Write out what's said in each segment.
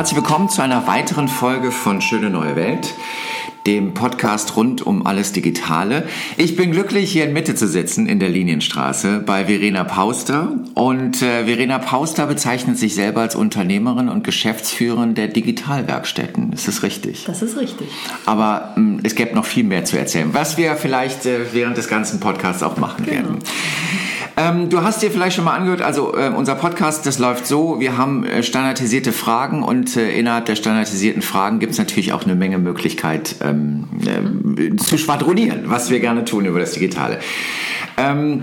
Herzlich willkommen zu einer weiteren Folge von Schöne Neue Welt, dem Podcast rund um alles Digitale. Ich bin glücklich, hier in Mitte zu sitzen, in der Linienstraße, bei Verena Pauster. Und äh, Verena Pauster bezeichnet sich selber als Unternehmerin und Geschäftsführerin der Digitalwerkstätten. Ist das richtig? Das ist richtig. Aber mh, es gäbe noch viel mehr zu erzählen, was wir vielleicht äh, während des ganzen Podcasts auch machen Genau. werden. Ähm, du hast dir vielleicht schon mal angehört, also äh, unser Podcast, das läuft so, wir haben äh, standardisierte Fragen und äh, innerhalb der standardisierten Fragen gibt es natürlich auch eine Menge Möglichkeit ähm, äh, zu schwadronieren, was wir gerne tun über das Digitale. Ähm,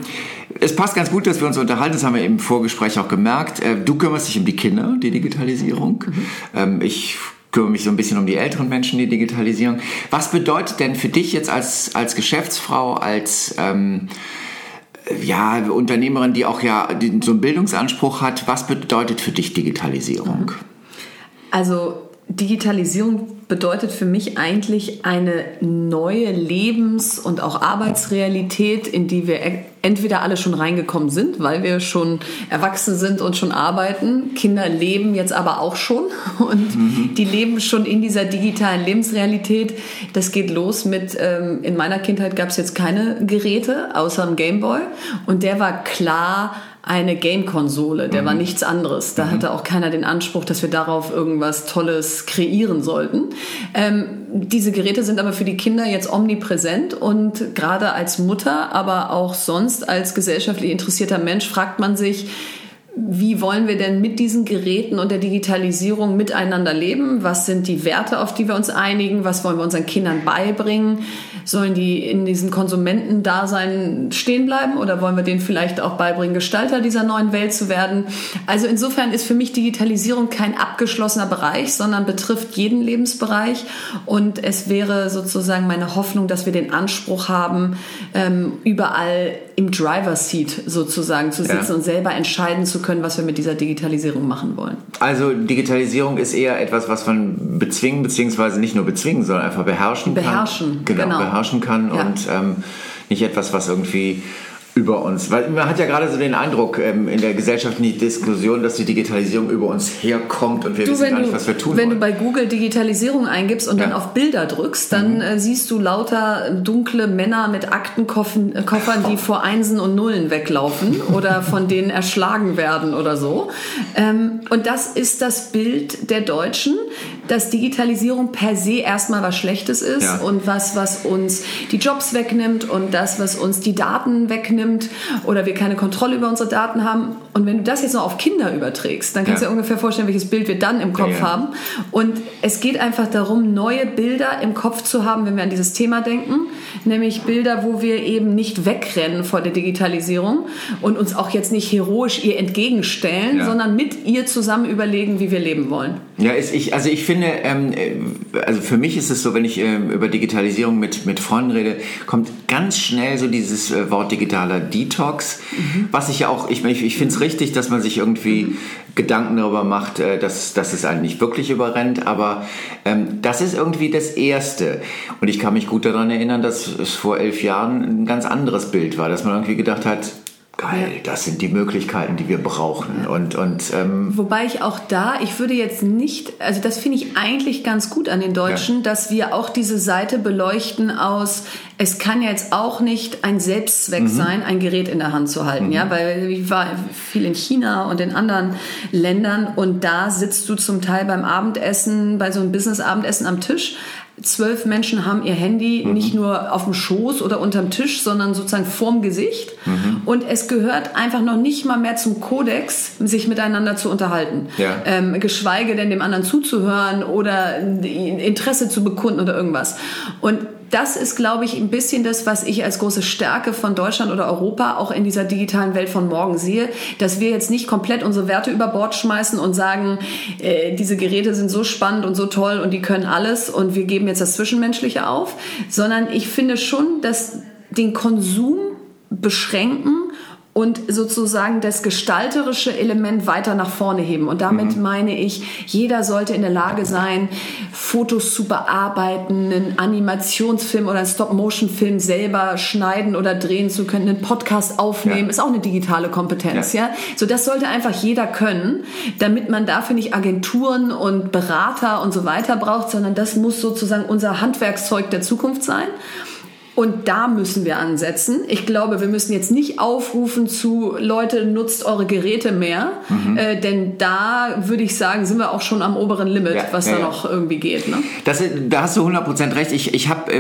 es passt ganz gut, dass wir uns unterhalten, das haben wir im Vorgespräch auch gemerkt. Äh, du kümmerst dich um die Kinder, die Digitalisierung. Ähm, ich kümmere mich so ein bisschen um die älteren Menschen, die Digitalisierung. Was bedeutet denn für dich jetzt als, als Geschäftsfrau, als ähm, ja, Unternehmerin, die auch ja so einen Bildungsanspruch hat, was bedeutet für dich Digitalisierung? Also Digitalisierung bedeutet für mich eigentlich eine neue Lebens- und auch Arbeitsrealität, in die wir e- entweder alle schon reingekommen sind, weil wir schon erwachsen sind und schon arbeiten. Kinder leben jetzt aber auch schon und die leben schon in dieser digitalen Lebensrealität. Das geht los mit, ähm, in meiner Kindheit gab es jetzt keine Geräte außer einem Gameboy und der war klar eine Game-Konsole, der war nichts anderes. Da hatte auch keiner den Anspruch, dass wir darauf irgendwas Tolles kreieren sollten. Ähm, diese Geräte sind aber für die Kinder jetzt omnipräsent und gerade als Mutter, aber auch sonst als gesellschaftlich interessierter Mensch fragt man sich, wie wollen wir denn mit diesen Geräten und der Digitalisierung miteinander leben? Was sind die Werte, auf die wir uns einigen? Was wollen wir unseren Kindern beibringen? Sollen die in diesem Konsumentendasein stehen bleiben oder wollen wir denen vielleicht auch beibringen, Gestalter dieser neuen Welt zu werden? Also insofern ist für mich Digitalisierung kein abgeschlossener Bereich, sondern betrifft jeden Lebensbereich und es wäre sozusagen meine Hoffnung, dass wir den Anspruch haben, ähm, überall im Driver Seat sozusagen zu sitzen Ja. und selber entscheiden zu können, was wir mit dieser Digitalisierung machen wollen. Also Digitalisierung ist eher etwas, was man bezwingen, beziehungsweise nicht nur bezwingen, sondern einfach beherrschen, Beherrschen, kann. Genau, genau. beherrschen kann Ja. und ähm, nicht etwas, was irgendwie über uns, weil man hat ja gerade so den Eindruck ähm, in der gesellschaftlichen Diskussion, dass die Digitalisierung über uns herkommt und wir Du, wissen gar nicht, du, was wir tun wenn wollen. du bei Google Digitalisierung eingibst und Ja. dann auf Bilder drückst, dann äh, siehst du lauter dunkle Männer mit Aktenkoffern, äh, die vor Einsen und Nullen weglaufen oder von denen erschlagen werden oder so. Ähm, und das ist das Bild der Deutschen, dass Digitalisierung per se erstmal was Schlechtes ist Ja. und was, was uns die Jobs wegnimmt und das, was uns die Daten wegnimmt oder wir keine Kontrolle über unsere Daten haben. Und wenn du das jetzt noch auf Kinder überträgst, dann kannst Ja. du dir ungefähr vorstellen, welches Bild wir dann im Kopf Ja, haben. Und es geht einfach darum, neue Bilder im Kopf zu haben, wenn wir an dieses Thema denken. Nämlich Bilder, wo wir eben nicht wegrennen vor der Digitalisierung und uns auch jetzt nicht heroisch ihr entgegenstellen, sondern mit ihr zusammen überlegen, wie wir leben wollen. Ja, ich, also ich finde, ähm, äh, also für mich ist es so, wenn ich ähm, über Digitalisierung mit, mit Freunden rede, kommt ganz schnell so dieses äh, Wort digitaler Detox, was ich ja auch, ich, ich, ich finde es richtig, dass man sich irgendwie Gedanken darüber macht, äh, dass, dass es einen nicht wirklich überrennt, aber ähm, das ist irgendwie das Erste. Und ich kann mich gut daran erinnern, dass es vor elf Jahren ein ganz anderes Bild war, dass man irgendwie gedacht hat, geil, das sind die Möglichkeiten, die wir brauchen. Und, und ähm, Wobei ich auch da, ich würde jetzt nicht, also das finde ich eigentlich ganz gut an den Deutschen, dass wir auch diese Seite beleuchten aus, es kann jetzt auch nicht ein Selbstzweck sein, ein Gerät in der Hand zu halten, ja, weil ich war viel in China und in anderen Ländern und da sitzt du zum Teil beim Abendessen, bei so einem Business-Abendessen am Tisch, zwölf Menschen haben ihr Handy Mhm. nicht nur auf dem Schoß oder unterm Tisch, sondern sozusagen vorm Gesicht. Mhm. Und es gehört einfach noch nicht mal mehr zum Kodex, sich miteinander zu unterhalten. Ja. Ähm, geschweige denn dem anderen zuzuhören oder Interesse zu bekunden oder irgendwas. Und das ist, glaube ich, ein bisschen das, was ich als große Stärke von Deutschland oder Europa auch in dieser digitalen Welt von morgen sehe, dass wir jetzt nicht komplett unsere Werte über Bord schmeißen und sagen, äh, diese Geräte sind so spannend und so toll und die können alles und wir geben jetzt das Zwischenmenschliche auf, sondern ich finde schon, dass den Konsum beschränken und sozusagen das gestalterische Element weiter nach vorne heben. Und damit mhm. meine ich, jeder sollte in der Lage sein, Fotos zu bearbeiten, einen Animationsfilm oder einen Stop-Motion-Film selber schneiden oder drehen zu können, einen Podcast aufnehmen, ja. ist auch eine digitale Kompetenz, ja. ja. So das sollte einfach jeder können, damit man dafür nicht Agenturen und Berater und so weiter braucht, sondern das muss sozusagen unser Handwerkszeug der Zukunft sein. Und da müssen wir ansetzen. Ich glaube, wir müssen jetzt nicht aufrufen zu Leute, nutzt eure Geräte mehr, mhm. äh, denn da würde ich sagen, sind wir auch schon am oberen Limit, ja, was ja, da ja. noch irgendwie geht. Ne? Das, da hast du 100% recht. Ich, ich habe,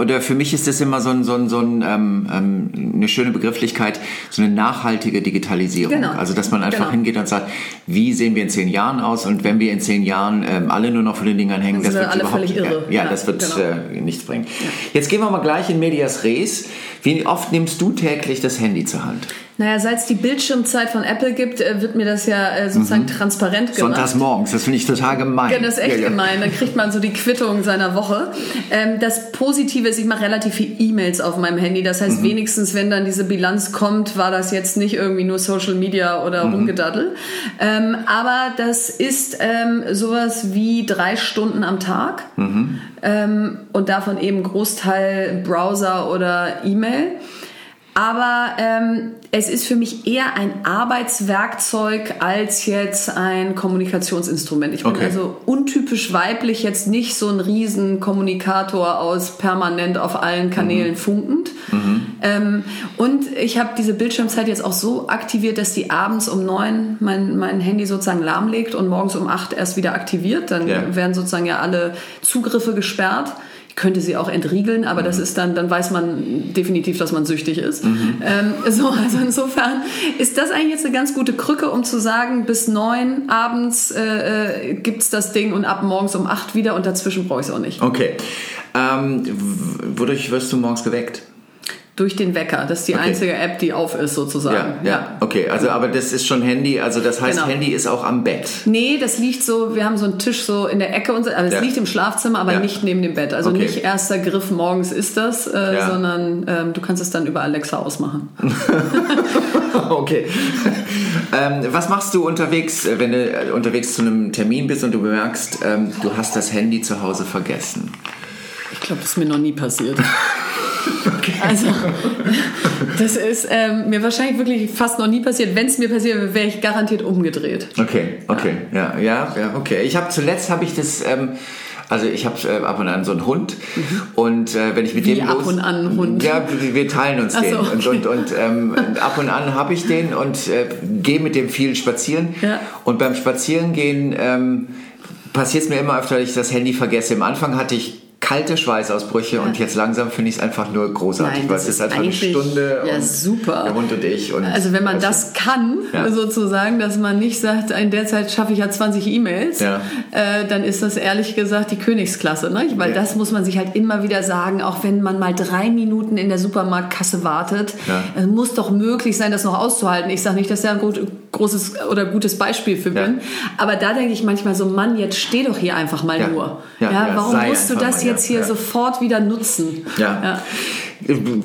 oder für mich ist das immer so, ein, so, ein, so ein, ähm, ähm, eine schöne Begrifflichkeit, so eine nachhaltige Digitalisierung. Genau. Also, dass man einfach genau. hingeht und sagt, wie sehen wir in zehn Jahren aus? Und wenn wir in zehn Jahren ähm, alle nur noch vor den Dingern hängen, das wird alle überhaupt, völlig irre. Ja, das wird genau. äh, nichts bringen. Jetzt gehen wir mal gleich in in medias res. Wie oft nimmst du täglich das Handy zur Hand? Naja, seit es die Bildschirmzeit von Apple gibt, äh, wird mir das ja äh, sozusagen mhm. transparent gemacht. Sonntags morgens, das finde ich total gemein. Ja, das ist echt ja, ja. gemein. Dann kriegt man so die Quittung seiner Woche. Ähm, das Positive ist, ich mache relativ viel E-Mails auf meinem Handy. Das heißt, mhm. wenigstens, wenn dann diese Bilanz kommt, war das jetzt nicht irgendwie nur Social Media oder mhm. Rumgedaddel. Ähm, aber das ist ähm, sowas wie drei Stunden am Tag. Mhm. Ähm, und davon eben Großteil Browser oder E-Mail. Aber ähm, es ist für mich eher ein Arbeitswerkzeug als jetzt ein Kommunikationsinstrument. Ich bin okay. also untypisch weiblich, jetzt nicht so ein Riesenkommunikator aus permanent auf allen Kanälen mhm. funkend. Mhm. Ähm, und ich habe diese Bildschirmzeit jetzt auch so aktiviert, dass die abends um neun mein, mein Handy sozusagen lahmlegt und morgens um acht erst wieder aktiviert. Dann yeah. werden sozusagen ja alle Zugriffe gesperrt könnte sie auch entriegeln, aber mhm. das ist dann, dann weiß man definitiv, dass man süchtig ist. Mhm. Ähm, so, also insofern ist das eigentlich jetzt eine ganz gute Krücke, um zu sagen, bis neun abends äh, äh gibt es das Ding und ab morgens um acht wieder und dazwischen brauche ich es auch nicht. Okay. Ähm, wodurch wirst du morgens geweckt? Durch den Wecker. Das ist die okay. einzige App, die auf ist, sozusagen. Ja, ja, ja. okay. Also, aber das ist schon Handy. Also, das heißt, genau. Handy ist auch am Bett. Nee, das liegt so, wir haben so einen Tisch so in der Ecke und so, also es ja. liegt im Schlafzimmer, aber nicht neben dem Bett. Also okay. nicht erster Griff morgens ist das, äh, sondern ähm, du kannst es dann über Alexa ausmachen. okay. ähm, was machst du unterwegs, äh, wenn du äh, unterwegs zu einem Termin bist und du bemerkst, ähm, du hast das Handy zu Hause vergessen? Ich glaube, das ist mir noch nie passiert. Okay. Also, das ist ähm, mir wahrscheinlich wirklich fast noch nie passiert. Wenn es mir passiert wäre ich garantiert umgedreht. Okay, okay, ja, ja, ja, okay. Ich habe zuletzt habe ich das. Ähm, also ich habe äh, ab und an so einen Hund mhm. und äh, wenn ich mit Wie dem ab los, und an einen Hund. Ja, wir teilen uns den so, okay. und, und, und ähm, ab und an habe ich den und äh, gehe mit dem viel spazieren ja. und beim Spazierengehen ähm, passiert es mir immer öfter, dass ich das Handy vergesse. Am Anfang hatte ich kalte Schweißausbrüche ja. und jetzt langsam finde ich es einfach nur großartig, Nein, weil es ist einfach eine Stunde ja, super. der Hund und ich. Und also wenn man das kann, ja. sozusagen, dass man nicht sagt, in der Zeit schaffe ich ja 20 E-Mails, ja. äh, dann ist das ehrlich gesagt die Königsklasse. Ne? Weil das muss man sich halt immer wieder sagen, auch wenn man mal drei Minuten in der Supermarktkasse wartet, es muss doch möglich sein, das noch auszuhalten. Ich sage nicht, dass der ein gut, großes oder gutes Beispiel für bin, aber da denke ich manchmal so, Mann, jetzt steh doch hier einfach mal nur. Ja, warum musst du das jetzt jetzt hier ja. sofort wieder nutzen. Ja. ja.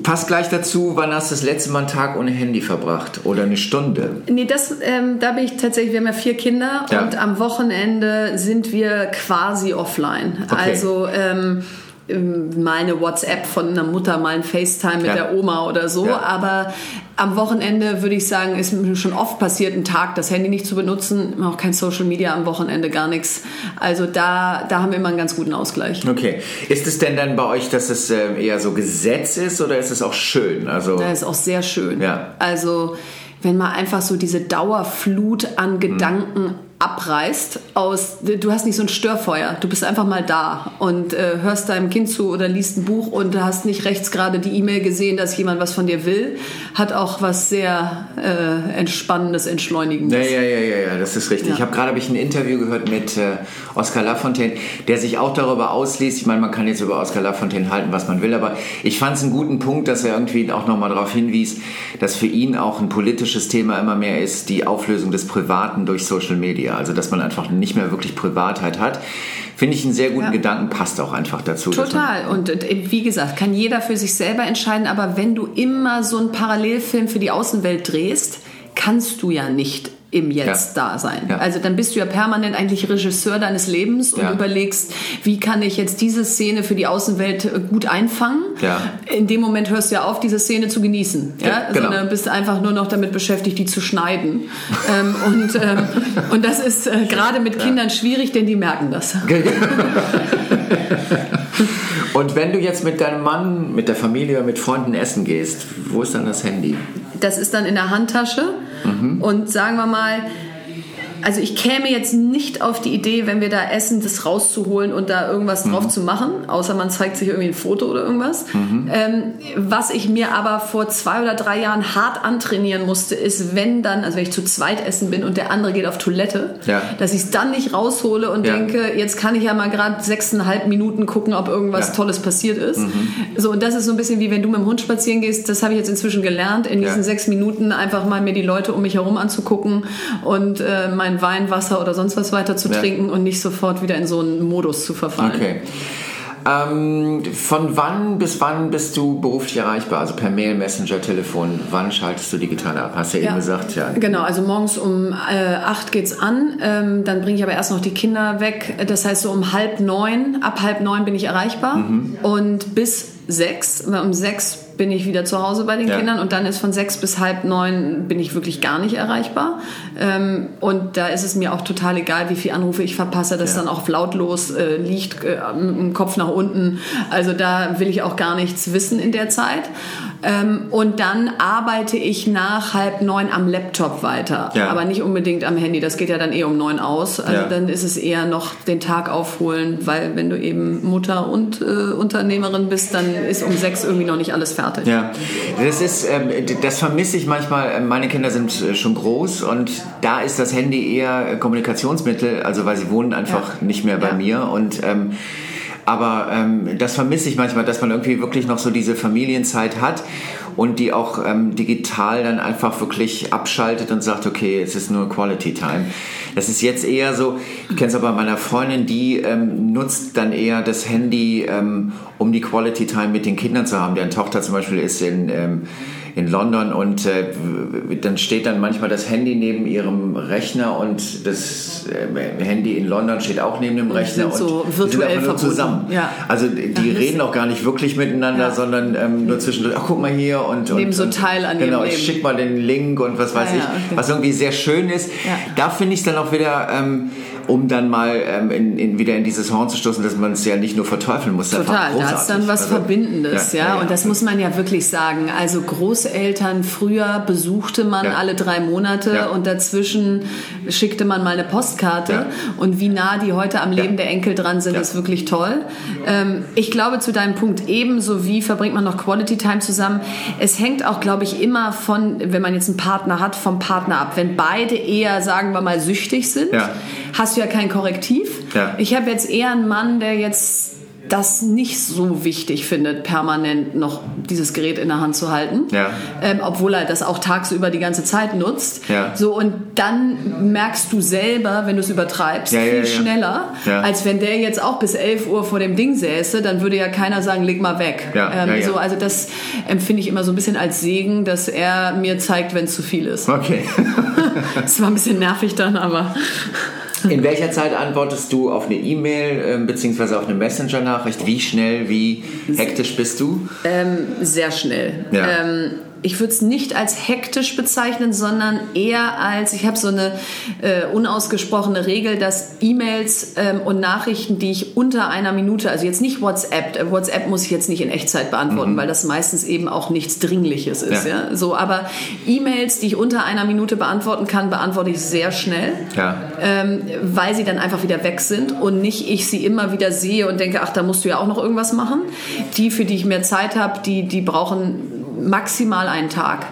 Passt gleich dazu, wann hast du das letzte Mal einen Tag ohne Handy verbracht oder eine Stunde? Nee, das, ähm, da bin ich tatsächlich, wir haben ja vier Kinder ja. und am Wochenende sind wir quasi offline. Okay. Also ähm, mal eine WhatsApp von einer Mutter, mal ein FaceTime mit ja. der Oma oder so. Ja. Aber am Wochenende würde ich sagen, ist mir schon oft passiert, einen Tag das Handy nicht zu benutzen, auch kein Social Media am Wochenende, gar nichts. Also da, da haben wir immer einen ganz guten Ausgleich. Okay. Ist es denn dann bei euch, dass es äh, eher so Gesetz ist oder ist es auch schön? Also das ist auch sehr schön. Ja. Also wenn man einfach so diese Dauerflut an Gedanken mhm abreißt aus, du hast nicht so ein Störfeuer, du bist einfach mal da und äh, hörst deinem Kind zu oder liest ein Buch und hast nicht rechts gerade die E-Mail gesehen, dass jemand was von dir will, hat auch was sehr äh, entspannendes, entschleunigendes. Ja, ja, ja, ja, ja das ist richtig. Ja. Ich habe gerade ich ein Interview gehört mit äh, Oscar Lafontaine, der sich auch darüber ausließ. Ich meine, man kann jetzt über Oscar Lafontaine halten, was man will, aber ich fand es einen guten Punkt, dass er irgendwie auch nochmal darauf hinwies, dass für ihn auch ein politisches Thema immer mehr ist, die Auflösung des Privaten durch Social Media. Media. Also dass man einfach nicht mehr wirklich Privatheit hat. Finde ich einen sehr guten ja. Gedanken, passt auch einfach dazu. Total. Und äh, wie gesagt, kann jeder für sich selber entscheiden, aber wenn du immer so einen Parallelfilm für die Außenwelt drehst, kannst du ja nicht im Jetzt ja. da sein. Ja. Also dann bist du ja permanent eigentlich Regisseur deines Lebens und ja. überlegst, wie kann ich jetzt diese Szene für die Außenwelt äh, gut einfangen. In dem Moment hörst du ja auf, diese Szene zu genießen. Ja? Genau. Sondern bist einfach nur noch damit beschäftigt, die zu schneiden. ähm, und, ähm, und das ist äh, gerade mit Kindern schwierig, denn die merken das. und wenn du jetzt mit deinem Mann, mit der Familie, mit Freunden essen gehst, wo ist dann das Handy? Das ist dann in der Handtasche. Mhm. Und sagen wir mal, also ich käme jetzt nicht auf die Idee, wenn wir da essen, das rauszuholen und da irgendwas mhm. drauf zu machen, außer man zeigt sich irgendwie ein Foto oder irgendwas. Mhm. Ähm, was ich mir aber vor zwei oder drei Jahren hart antrainieren musste, ist, wenn dann, also wenn ich zu zweit essen bin und der andere geht auf Toilette, ja. dass ich es dann nicht raushole und ja. denke, jetzt kann ich ja mal gerade sechseinhalb Minuten gucken, ob irgendwas ja. Tolles passiert ist. Mhm. So, und das ist so ein bisschen wie wenn du mit dem Hund spazieren gehst, das habe ich jetzt inzwischen gelernt, in diesen sechs Minuten einfach mal mir die Leute um mich herum anzugucken und äh, mein mein Wein, Wasser oder sonst was weiter zu ja. trinken und nicht sofort wieder in so einen Modus zu verfallen. Okay. Ähm, von wann bis wann bist du beruflich erreichbar? Also per Mail, Messenger, Telefon. Wann schaltest du digital ab? Hast du ja, ja. eben gesagt, ja. Genau, also morgens um äh, acht geht's an. Ähm, dann bringe ich aber erst noch die Kinder weg. Das heißt, so um halb neun, ab halb neun bin ich erreichbar. Mhm. Und bis sechs, um sechs bin ich wieder zu Hause bei den ja. Kindern und dann ist von sechs bis halb neun bin ich wirklich gar nicht erreichbar. Ähm, und da ist es mir auch total egal, wie viele Anrufe ich verpasse, dass ja. dann auch lautlos äh, liegt, äh, im Kopf nach unten. Also da will ich auch gar nichts wissen in der Zeit. Ähm, und dann arbeite ich nach halb neun am Laptop weiter, ja. aber nicht unbedingt am Handy. Das geht ja dann eh um neun aus. Also ja. dann ist es eher noch den Tag aufholen, weil wenn du eben Mutter und äh, Unternehmerin bist, dann ist um sechs irgendwie noch nicht alles fertig. Ja, das ist, ähm, das vermisse ich manchmal. Meine Kinder sind äh, schon groß und da ist das Handy eher Kommunikationsmittel, also weil sie wohnen einfach ja. nicht mehr bei mir und ähm, aber ähm, das vermisse ich manchmal, dass man irgendwie wirklich noch so diese Familienzeit hat und die auch ähm, digital dann einfach wirklich abschaltet und sagt, okay, es ist nur Quality Time. Das ist jetzt eher so, ich kenne es aber meiner Freundin, die ähm, nutzt dann eher das Handy, ähm, um die Quality Time mit den Kindern zu haben. Deren Tochter zum Beispiel ist in ähm, in London und äh, dann steht dann manchmal das Handy neben ihrem Rechner und das äh, Handy in London steht auch neben dem Rechner sind so und virtuell sind zusammen. Ja. Also die ja, reden auch gar nicht wirklich miteinander, ja. sondern ähm, nur zwischendurch, ach guck mal hier und, nehmen und, so teil an Genau, ich schicke mal den Link und was weiß ich, okay. was irgendwie sehr schön ist. Da finde ich es dann auch wieder ähm, um dann mal ähm, in, in, wieder in dieses Horn zu stoßen, dass man es ja nicht nur verteufeln muss. Total, da ist dann was also, Verbindendes, ja, ja, ja, Und das muss man ja wirklich sagen. Also Großeltern früher besuchte man ja. alle drei Monate und dazwischen schickte man mal eine Postkarte. Und wie nah die heute am Leben der Enkel dran sind, ist wirklich toll. Ähm, ich glaube zu deinem Punkt ebenso wie verbringt man noch Quality Time zusammen. Es hängt auch, glaube ich, immer von, wenn man jetzt einen Partner hat, vom Partner ab. Wenn beide eher, sagen wir mal, süchtig sind, hast du ja kein Korrektiv. Ja. Ich habe jetzt eher einen Mann, der jetzt das nicht so wichtig findet, permanent noch dieses Gerät in der Hand zu halten, ja. ähm, obwohl er das auch tagsüber die ganze Zeit nutzt. Ja. So und dann merkst du selber, wenn du es übertreibst, ja, viel schneller, als wenn der jetzt auch bis 11 Uhr vor dem Ding säße, dann würde ja keiner sagen, leg mal weg. Ähm, so, also das empfinde ich immer so ein bisschen als Segen, dass er mir zeigt, wenn es zu viel ist. Okay. das war ein bisschen nervig dann, aber in welcher Zeit antwortest du auf eine E-Mail äh, bzw. auf eine Messenger-Nachricht? Wie schnell, wie hektisch bist du? Ähm, sehr schnell. Ja. Ähm, ich würde es nicht als hektisch bezeichnen, sondern eher als, ich habe so eine äh, unausgesprochene Regel, dass E-Mails ähm, und Nachrichten, die ich unter einer Minute, also jetzt nicht WhatsApp, äh, WhatsApp muss ich jetzt nicht in Echtzeit beantworten, mhm. weil das meistens eben auch nichts Dringliches ist. Ja. ja? So, aber E-Mails, die ich unter einer Minute beantworten kann, beantworte ich sehr schnell, ja. ähm, weil sie dann einfach wieder weg sind und nicht ich sie immer wieder sehe und denke, ach, da musst du ja auch noch irgendwas machen. Die, für die ich mehr Zeit habe, die, die brauchen maximal einen Tag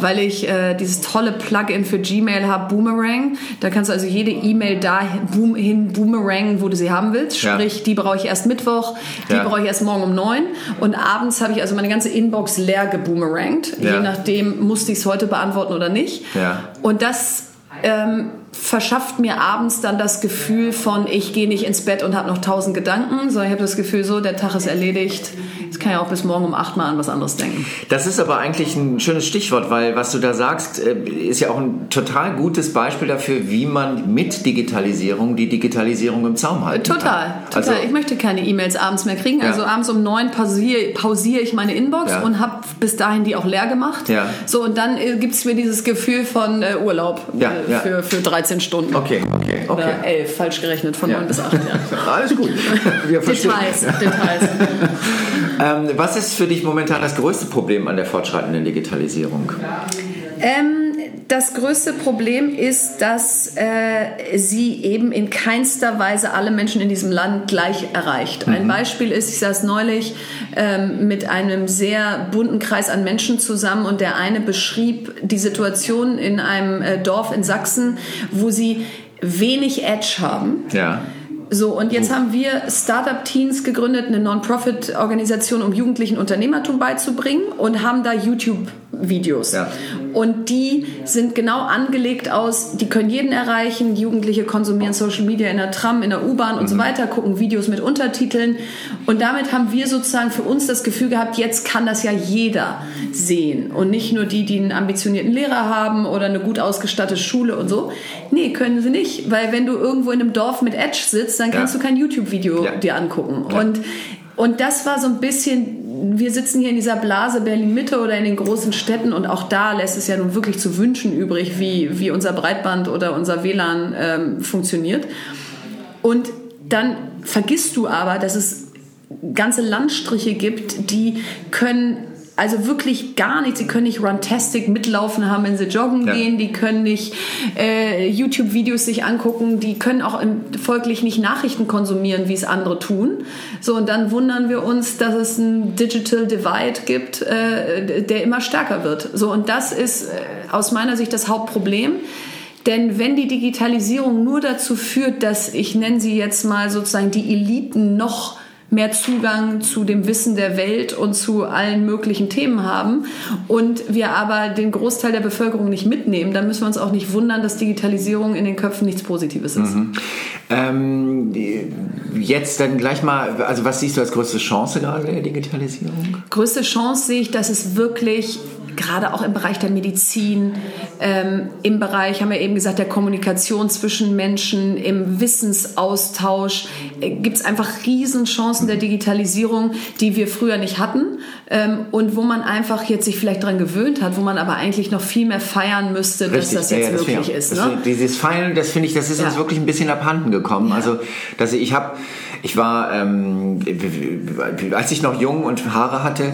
weil ich äh, dieses tolle Plugin für Gmail habe, Boomerang. Da kannst du also jede E-Mail dahin boomerangen, wo du sie haben willst. Sprich, ja. die brauche ich erst Mittwoch, die ja. brauche ich erst morgen um neun. Und abends habe ich also meine ganze Inbox leer geboomerangt. Ja. Je nachdem, musste ich es heute beantworten oder nicht. Und das ähm, verschafft mir abends dann das Gefühl von, ich gehe nicht ins Bett und habe noch tausend Gedanken, sondern ich habe das Gefühl, so, der Tag ist erledigt. Jetzt kann ich auch bis morgen um acht Mal an was anderes denken. Das ist aber eigentlich ein schönes Stichwort, weil was du da sagst, äh, ist ja auch ein total gutes Beispiel dafür, wie man mit Digitalisierung die Digitalisierung im Zaum halten total, kann. Total. Also, ich möchte keine E-Mails abends mehr kriegen. Ja. Also abends um neun pausiere, pausiere ich meine Inbox ja. und habe bis dahin die auch leer gemacht. Ja. So, und dann äh, gibt es mir dieses Gefühl von äh, Urlaub äh, für, für 13 Stunden. Okay, okay, okay. Oder 11, falsch gerechnet, von ja. 9 bis 8. Ja. Alles gut. Wir Details, Details. ähm, was ist für dich momentan das größte Problem an der fortschreitenden Digitalisierung? Ähm, das größte Problem ist, dass äh, sie eben in keinster Weise alle Menschen in diesem Land gleich erreicht. Mhm. Ein Beispiel ist, ich saß neulich ähm, mit einem sehr bunten Kreis an Menschen zusammen und der eine beschrieb die Situation in einem äh, Dorf in Sachsen, wo sie wenig Edge haben. Ja. So, und jetzt haben wir Startup Teens gegründet, eine Non-Profit-Organisation, um Jugendlichen Unternehmertum beizubringen und haben da YouTube-Videos. Ja. Und die sind genau angelegt aus, die können jeden erreichen. Jugendliche konsumieren Social Media in der Tram, in der U-Bahn und mhm. so weiter, gucken Videos mit Untertiteln. Und damit haben wir sozusagen für uns das Gefühl gehabt, jetzt kann das ja jeder sehen. Und nicht nur die, die einen ambitionierten Lehrer haben oder eine gut ausgestattete Schule und so. Nee, können sie nicht. Weil wenn du irgendwo in einem Dorf mit Edge sitzt, dann kannst ja. du kein YouTube-Video ja. dir angucken. Und, und das war so ein bisschen wir sitzen hier in dieser Blase Berlin-Mitte oder in den großen Städten und auch da lässt es ja nun wirklich zu wünschen übrig, wie, wie unser Breitband oder unser WLAN ähm, funktioniert. Und dann vergisst du aber, dass es ganze Landstriche gibt, die können also wirklich gar nichts. Sie können nicht Runtastic mitlaufen haben, wenn sie joggen ja. gehen. Die können nicht äh, YouTube-Videos sich angucken. Die können auch im, folglich nicht Nachrichten konsumieren, wie es andere tun. So, und dann wundern wir uns, dass es ein Digital Divide gibt, äh, der immer stärker wird. So, und das ist äh, aus meiner Sicht das Hauptproblem. Denn wenn die Digitalisierung nur dazu führt, dass ich nenne sie jetzt mal sozusagen die Eliten noch mehr Zugang zu dem Wissen der Welt und zu allen möglichen Themen haben und wir aber den Großteil der Bevölkerung nicht mitnehmen, dann müssen wir uns auch nicht wundern, dass Digitalisierung in den Köpfen nichts Positives ist. Mhm. Ähm, jetzt dann gleich mal, also was siehst du als größte Chance gerade der Digitalisierung? Größte Chance sehe ich, dass es wirklich gerade auch im Bereich der Medizin, ähm, im Bereich, haben wir eben gesagt, der Kommunikation zwischen Menschen, im Wissensaustausch, äh, gibt es einfach Riesenchancen der Digitalisierung, die wir früher nicht hatten ähm, und wo man einfach jetzt sich vielleicht daran gewöhnt hat, wo man aber eigentlich noch viel mehr feiern müsste, Richtig, dass das jetzt ja, ja, das möglich ist. Ne? dieses Feiern, das finde ich, das ist ja. uns wirklich ein bisschen abhanden gekommen. Also, dass ich habe ich war, ähm, als ich noch jung und Haare hatte,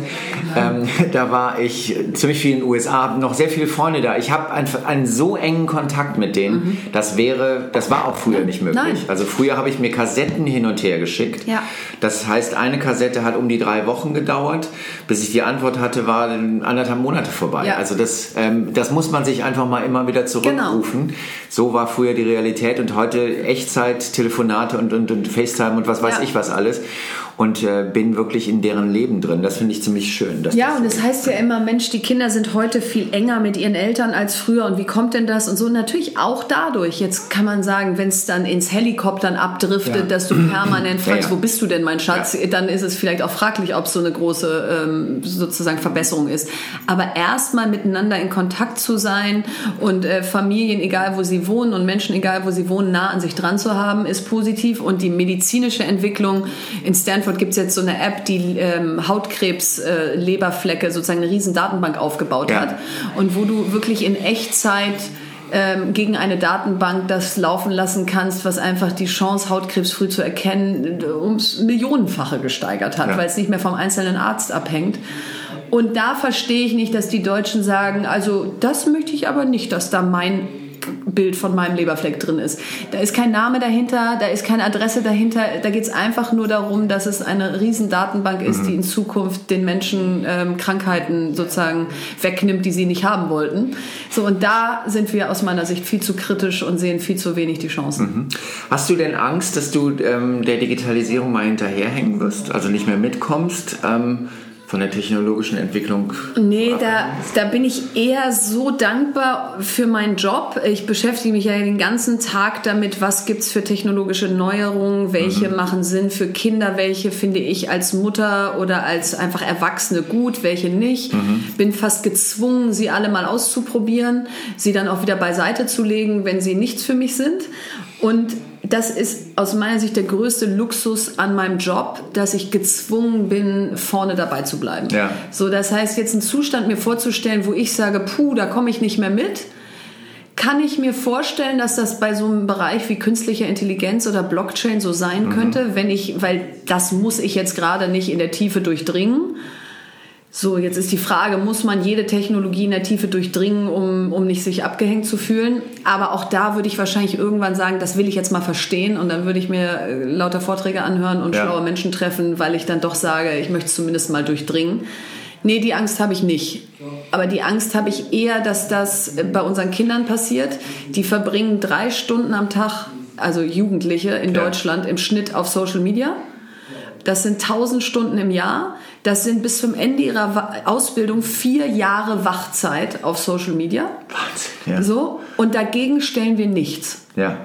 ähm, da war ich ziemlich viel in den USA, habe noch sehr viele Freunde da. Ich habe einfach einen so engen Kontakt mit denen, mhm. das wäre, das war auch früher nicht möglich. Nein. Also früher habe ich mir Kassetten hin und her geschickt. Ja. Das heißt, eine Kassette hat um die drei Wochen gedauert. Bis ich die Antwort hatte, war anderthalb Monate vorbei. Ja. Also das, ähm, das muss man sich einfach mal immer wieder zurückrufen. Genau. So war früher die Realität und heute Echtzeit, Telefonate und, und, und FaceTime und was weiß ja. ich was alles und äh, bin wirklich in deren Leben drin. Das finde ich ziemlich schön. ja, und es das heißt ja immer, Mensch, die Kinder sind heute viel enger mit ihren Eltern als früher und wie kommt denn das und so? Natürlich auch dadurch. Jetzt kann man sagen, wenn es dann ins Helikoptern abdriftet, ja. dass du permanent fragst, ja, ja. wo bist du denn, mein Schatz? Dann ist es vielleicht auch fraglich, ob es so eine große ähm, sozusagen Verbesserung ist. Aber erstmal miteinander in Kontakt zu sein und äh, Familien, egal wo sie wohnen und Menschen, egal wo sie wohnen, nah an sich dran zu haben, ist positiv und die medizinische Entwicklung in Stanford Stanford gibt es jetzt so eine App, die ähm, Hautkrebs, äh, Leberflecke, sozusagen eine riesen Datenbank aufgebaut ja. hat. Und wo du wirklich in Echtzeit ähm, gegen eine Datenbank das laufen lassen kannst, was einfach die Chance, Hautkrebs früh zu erkennen, ums Millionenfache gesteigert hat, ja. weil es nicht mehr vom einzelnen Arzt abhängt. Und da verstehe ich nicht, dass die Deutschen sagen, also das möchte ich aber nicht, dass da mein Bild von meinem Leberfleck drin ist. Da ist kein Name dahinter, da ist keine Adresse dahinter. Da geht es einfach nur darum, dass es eine riesen Datenbank ist, mhm. die in Zukunft den Menschen ähm, Krankheiten sozusagen wegnimmt, die sie nicht haben wollten. So und da sind wir aus meiner Sicht viel zu kritisch und sehen viel zu wenig die Chancen. Mhm. Hast du denn Angst, dass du ähm, der Digitalisierung mal hinterherhängen wirst, also nicht mehr mitkommst? Ähm von der technologischen Entwicklung? Nee, da, da bin ich eher so dankbar für meinen Job. Ich beschäftige mich ja den ganzen Tag damit, was gibt es für technologische Neuerungen, welche mhm. machen Sinn für Kinder, welche finde ich als Mutter oder als einfach Erwachsene gut, welche nicht. Mhm. Bin fast gezwungen, sie alle mal auszuprobieren, sie dann auch wieder beiseite zu legen, wenn sie nichts für mich sind. Und das ist aus meiner Sicht der größte Luxus an meinem Job, dass ich gezwungen bin, vorne dabei zu bleiben. Ja. So, das heißt, jetzt einen Zustand mir vorzustellen, wo ich sage, puh, da komme ich nicht mehr mit, kann ich mir vorstellen, dass das bei so einem Bereich wie künstlicher Intelligenz oder Blockchain so sein mhm. könnte, wenn ich, weil das muss ich jetzt gerade nicht in der Tiefe durchdringen so, jetzt ist die Frage, muss man jede Technologie in der Tiefe durchdringen, um, um nicht sich abgehängt zu fühlen? Aber auch da würde ich wahrscheinlich irgendwann sagen, das will ich jetzt mal verstehen und dann würde ich mir äh, lauter Vorträge anhören und ja. schlaue Menschen treffen, weil ich dann doch sage, ich möchte es zumindest mal durchdringen. Nee, die Angst habe ich nicht. Aber die Angst habe ich eher, dass das bei unseren Kindern passiert. Die verbringen drei Stunden am Tag, also Jugendliche in ja. Deutschland im Schnitt auf Social Media. Das sind 1000 Stunden im Jahr. Das sind bis zum Ende ihrer Ausbildung vier Jahre Wachzeit auf Social Media. Wahnsinn. Ja. So. Und dagegen stellen wir nichts. Ja.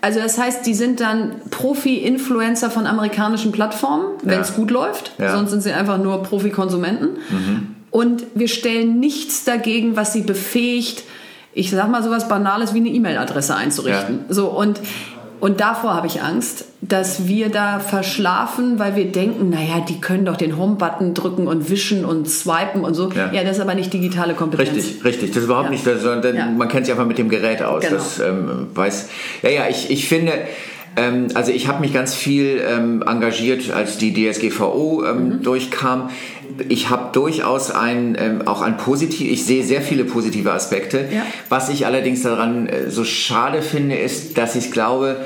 Also das heißt, die sind dann Profi-Influencer von amerikanischen Plattformen, wenn es ja. gut läuft. Ja. Sonst sind sie einfach nur Profi-Konsumenten. Mhm. Und wir stellen nichts dagegen, was sie befähigt, ich sag mal sowas Banales wie eine E-Mail-Adresse einzurichten. Ja. So und und davor habe ich Angst, dass wir da verschlafen, weil wir denken, naja, die können doch den Home-Button drücken und wischen und swipen und so. Ja, ja das ist aber nicht digitale Kompetenz. Richtig, richtig. Das ist überhaupt ja. nicht, sondern ja. man kennt sich einfach mit dem Gerät aus. Genau. Das ähm, weiß. Ja, ja, ich, ich finde, ähm, also ich habe mich ganz viel ähm, engagiert, als die DSGVO ähm, mhm. durchkam. Ich habe durchaus ein, ähm, auch ein positiv, ich sehe sehr viele positive Aspekte. Ja. Was ich allerdings daran äh, so schade finde, ist, dass ich glaube,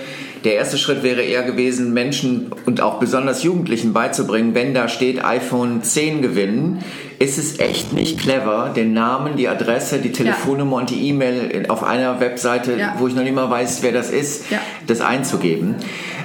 der erste Schritt wäre eher gewesen, Menschen und auch besonders Jugendlichen beizubringen, wenn da steht iPhone 10 gewinnen, ist es echt nicht clever, den Namen, die Adresse, die Telefonnummer ja. und die E-Mail auf einer Webseite, ja. wo ich noch nicht mal weiß, wer das ist, ja. das einzugeben.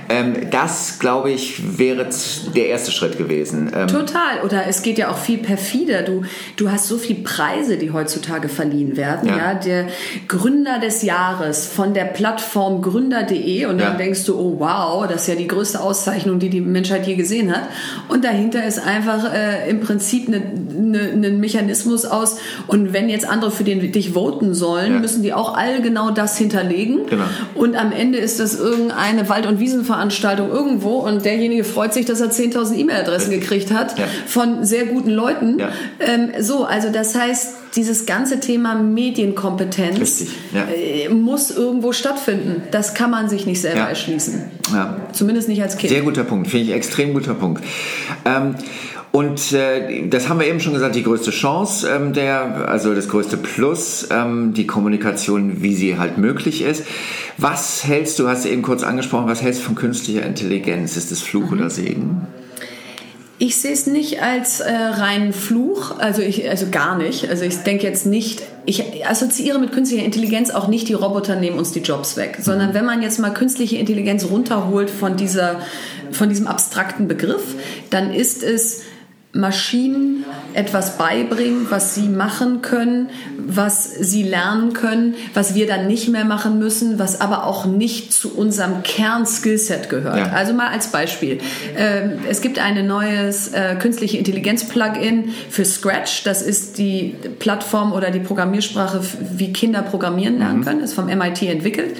Ähm, das, glaube ich, wäre der erste Schritt gewesen. Ähm Total. Oder es geht ja auch viel perfider. Du, du hast so viele Preise, die heutzutage verliehen werden. Ja. ja? Der Gründer des Jahres von der Plattform gründer.de und dann ja. denkst du, oh wow, das ist ja die größte Auszeichnung, die die Menschheit je gesehen hat. Und dahinter ist einfach äh, im Prinzip ein ne, ne Mechanismus aus. Und wenn jetzt andere für den dich voten sollen, ja. müssen die auch all genau das hinterlegen. Genau. Und am Ende ist das irgendeine Wald- und Wiesenveranstaltung Veranstaltung irgendwo und derjenige freut sich, dass er 10.000 E-Mail-Adressen gekriegt hat ja. von sehr guten Leuten. Ja. Ähm, so, also das heißt, dieses ganze Thema Medienkompetenz ja. äh, muss irgendwo stattfinden. Das kann man sich nicht selber erschließen. Zumindest nicht als Kind. Sehr guter Punkt, finde ich extrem guter Punkt. Ähm, und äh, das haben wir eben schon gesagt, die größte Chance, ähm, der, also das größte Plus, ähm, die Kommunikation, wie sie halt möglich ist. Was hältst du, hast du eben kurz angesprochen, was hältst du von künstlicher Intelligenz? Ist das Fluch mhm. oder Segen? Ich sehe es nicht als äh, reinen Fluch, also ich, also gar nicht. Also ich denke jetzt nicht, ich assoziiere mit künstlicher Intelligenz auch nicht die Roboter nehmen uns die Jobs weg, sondern wenn man jetzt mal künstliche Intelligenz runterholt von dieser, von diesem abstrakten Begriff, dann ist es Maschinen etwas beibringen, was sie machen können, was sie lernen können, was wir dann nicht mehr machen müssen, was aber auch nicht zu unserem Kern-Skillset gehört. Ja. Also mal als Beispiel. Ähm, es gibt ein neues äh, künstliche Intelligenz-Plugin für Scratch. Das ist die Plattform oder die Programmiersprache, wie Kinder programmieren lernen mhm. können. Das ist vom MIT entwickelt.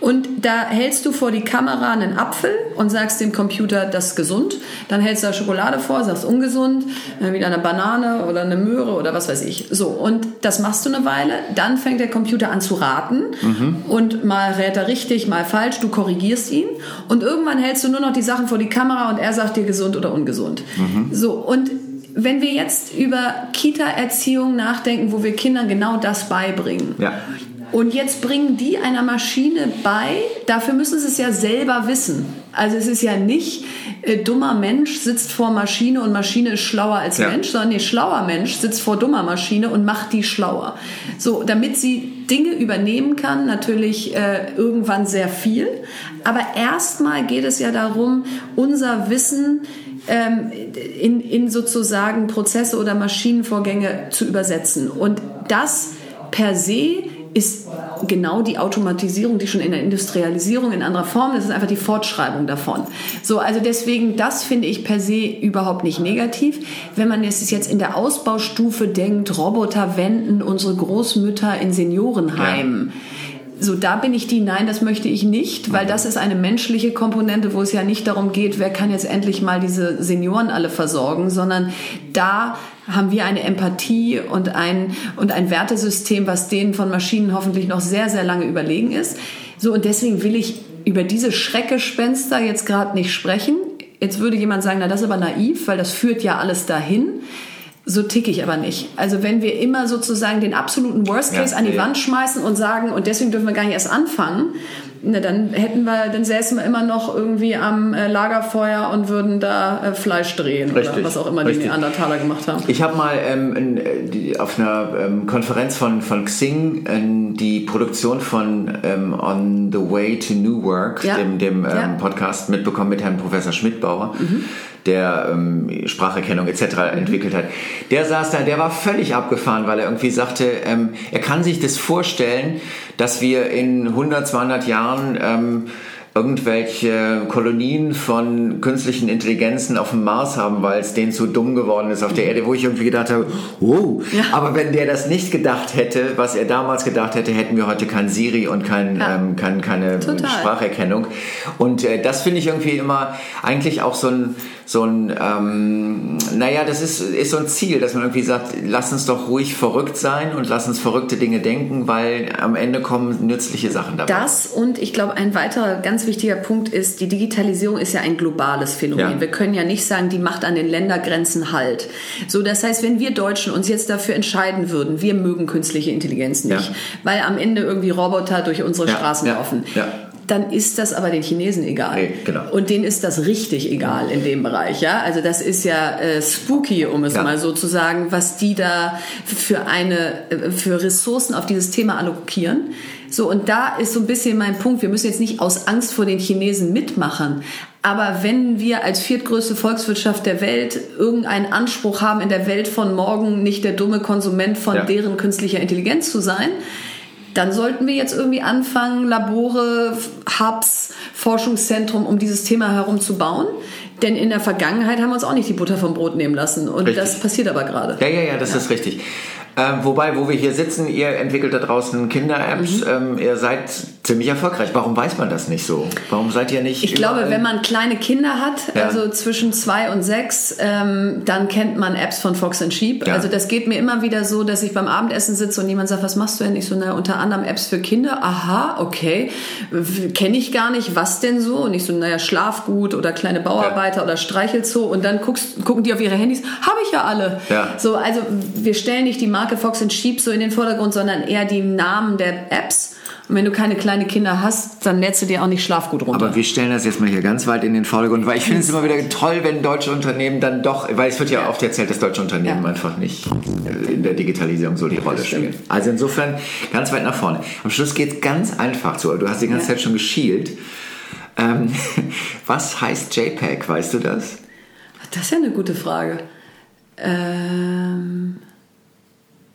Und da hältst du vor die Kamera einen Apfel und sagst dem Computer, das ist gesund. Dann hältst du da Schokolade vor, sagst ungesund, dann wieder eine Banane oder eine Möhre oder was weiß ich. So, und das machst du eine Weile. Dann fängt der Computer an zu raten. Mhm. Und mal rät er richtig, mal falsch. Du korrigierst ihn. Und irgendwann hältst du nur noch die Sachen vor die Kamera und er sagt dir gesund oder ungesund. Mhm. So, und wenn wir jetzt über Kita-Erziehung nachdenken, wo wir Kindern genau das beibringen, ja. Und jetzt bringen die einer Maschine bei, dafür müssen sie es ja selber wissen. Also es ist ja nicht, äh, dummer Mensch sitzt vor Maschine und Maschine ist schlauer als ja. Mensch, sondern nee, schlauer Mensch sitzt vor dummer Maschine und macht die schlauer. So, damit sie Dinge übernehmen kann, natürlich äh, irgendwann sehr viel. Aber erstmal geht es ja darum, unser Wissen ähm, in, in sozusagen Prozesse oder Maschinenvorgänge zu übersetzen. Und das per se ist genau die Automatisierung, die schon in der Industrialisierung in anderer Form, das ist einfach die Fortschreibung davon. So, also deswegen, das finde ich per se überhaupt nicht negativ. Wenn man jetzt, jetzt in der Ausbaustufe denkt, Roboter wenden unsere Großmütter in Seniorenheimen. Ja so, da bin ich die, nein, das möchte ich nicht, weil das ist eine menschliche Komponente, wo es ja nicht darum geht, wer kann jetzt endlich mal diese Senioren alle versorgen, sondern da haben wir eine Empathie und ein, und ein Wertesystem, was denen von Maschinen hoffentlich noch sehr, sehr lange überlegen ist. So, und deswegen will ich über diese Schreckgespenster jetzt gerade nicht sprechen. Jetzt würde jemand sagen, na, das ist aber naiv, weil das führt ja alles dahin. So ticke ich aber nicht. Also wenn wir immer sozusagen den absoluten Worst Case ja, an die ja. Wand schmeißen und sagen, und deswegen dürfen wir gar nicht erst anfangen, na, dann hätten wir, dann säßen wir immer noch irgendwie am äh, Lagerfeuer und würden da äh, Fleisch drehen richtig, oder was auch immer richtig. die Neandertaler gemacht haben. Ich habe mal ähm, in, äh, die, auf einer ähm, Konferenz von, von Xing äh, die Produktion von ähm, On the Way to New Work, ja. dem, dem ähm, Podcast, mitbekommen mit Herrn Professor Schmidbauer. Mhm der ähm, Spracherkennung etc. Entwickelt hat. Der saß da, der war völlig abgefahren, weil er irgendwie sagte, ähm, er kann sich das vorstellen, dass wir in 100, 200 Jahren ähm, irgendwelche Kolonien von künstlichen Intelligenzen auf dem Mars haben, weil es denen zu dumm geworden ist auf der Erde, wo ich irgendwie gedacht habe, wow, ja. aber wenn der das nicht gedacht hätte, was er damals gedacht hätte, hätten wir heute kein Siri und kein, ja. ähm, kein keine Total. Spracherkennung. Und äh, das finde ich irgendwie immer eigentlich auch so ein so ein, ähm, naja, das ist, ist so ein Ziel, dass man irgendwie sagt, lass uns doch ruhig verrückt sein und lass uns verrückte Dinge denken, weil am Ende kommen nützliche Sachen dabei. Das und ich glaube, ein weiterer ganz wichtiger Punkt ist, die Digitalisierung ist ja ein globales Phänomen. Ja. Wir können ja nicht sagen, die macht an den Ländergrenzen Halt. So, das heißt, wenn wir Deutschen uns jetzt dafür entscheiden würden, wir mögen künstliche Intelligenz nicht, ja. weil am Ende irgendwie Roboter durch unsere ja. Straßen laufen. Ja dann ist das aber den Chinesen egal. Nee, genau. Und denen ist das richtig egal in dem Bereich. Ja? Also das ist ja äh, spooky, um es ja. mal so zu sagen, was die da für eine äh, für Ressourcen auf dieses Thema allokieren. So, und da ist so ein bisschen mein Punkt. Wir müssen jetzt nicht aus Angst vor den Chinesen mitmachen. Aber wenn wir als viertgrößte Volkswirtschaft der Welt irgendeinen Anspruch haben, in der Welt von morgen nicht der dumme Konsument von ja. deren künstlicher Intelligenz zu sein, dann sollten wir jetzt irgendwie anfangen, Labore, Hubs, Forschungszentrum um dieses Thema herum zu bauen. Denn in der Vergangenheit haben wir uns auch nicht die Butter vom Brot nehmen lassen. Und richtig. das passiert aber gerade. Ja, ja, ja, das ja. ist richtig. Ähm, wobei, wo wir hier sitzen, ihr entwickelt da draußen Kinder-Apps, mhm. ähm, ihr seid ziemlich erfolgreich. Warum weiß man das nicht so? Warum seid ihr nicht? Ich glaube, wenn man kleine Kinder hat, ja. also zwischen zwei und sechs, ähm, dann kennt man Apps von Fox and Sheep. Ja. Also das geht mir immer wieder so, dass ich beim Abendessen sitze und jemand sagt, was machst du denn? Ich so, naja, unter anderem Apps für Kinder. Aha, okay. Kenne ich gar nicht. Was denn so? Und ich so, naja, Schlafgut oder kleine Bauarbeiter ja. oder Streichelzoo. Und dann guckst, gucken die auf ihre Handys. Habe ja alle. Ja. So, also wir stellen nicht die Marke Fox and Sheep so in den Vordergrund, sondern eher die Namen der Apps. Und wenn du keine kleinen Kinder hast, dann lädst du dir auch nicht Schlafgut runter. Aber wir stellen das jetzt mal hier ganz weit in den Vordergrund, weil ich finde es immer wieder toll, wenn deutsche Unternehmen dann doch, weil es wird ja oft erzählt, dass deutsche Unternehmen ja. einfach nicht äh, in der Digitalisierung so die Rolle spielen. Also insofern ganz weit nach vorne. Am Schluss geht es ganz einfach zu. Du hast die ganze ja. Zeit schon geschielt. Ähm, was heißt JPEG, weißt du das? Das ist ja eine gute Frage. Ähm,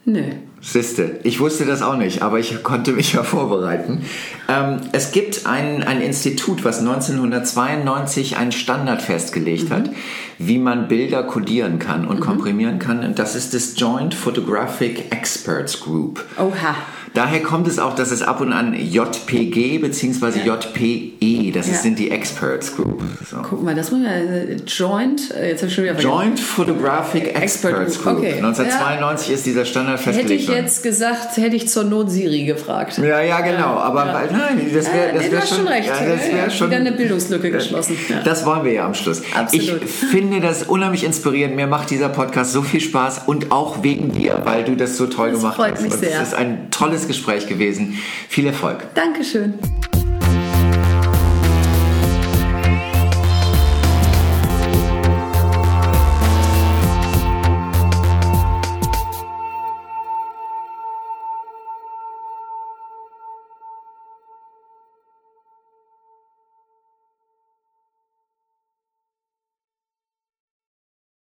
nee. Siste, ich wusste das auch nicht, aber ich konnte mich ja vorbereiten. Ähm, es gibt ein, ein Institut, was 1992 einen Standard festgelegt mhm. hat, wie man Bilder kodieren kann und mhm. komprimieren kann. Das ist das Joint Photographic Experts Group. Oha. Daher kommt es auch, dass es ab und an JPG bzw. Ja. JPE, das ja. sind die Experts Group. So. Guck mal, das muss man äh, Joint, äh, jetzt habe ich schon wieder Joint Photographic Experts Group. Okay. 1992 ja. ist dieser Standard festgelegt ich jetzt gesagt, hätte ich zur Not Siri gefragt. Ja, ja, genau. Aber weil, nein, das wäre das wär schon, schon recht. Ja, das wär schon wieder eine Bildungslücke geschlossen. Das wollen wir ja am Schluss. Absolut. Ich finde das unheimlich inspirierend. Mir macht dieser Podcast so viel Spaß und auch wegen dir, weil du das so toll das gemacht freut hast. Mich sehr. Es ist ein tolles Gespräch gewesen. Viel Erfolg. Dankeschön.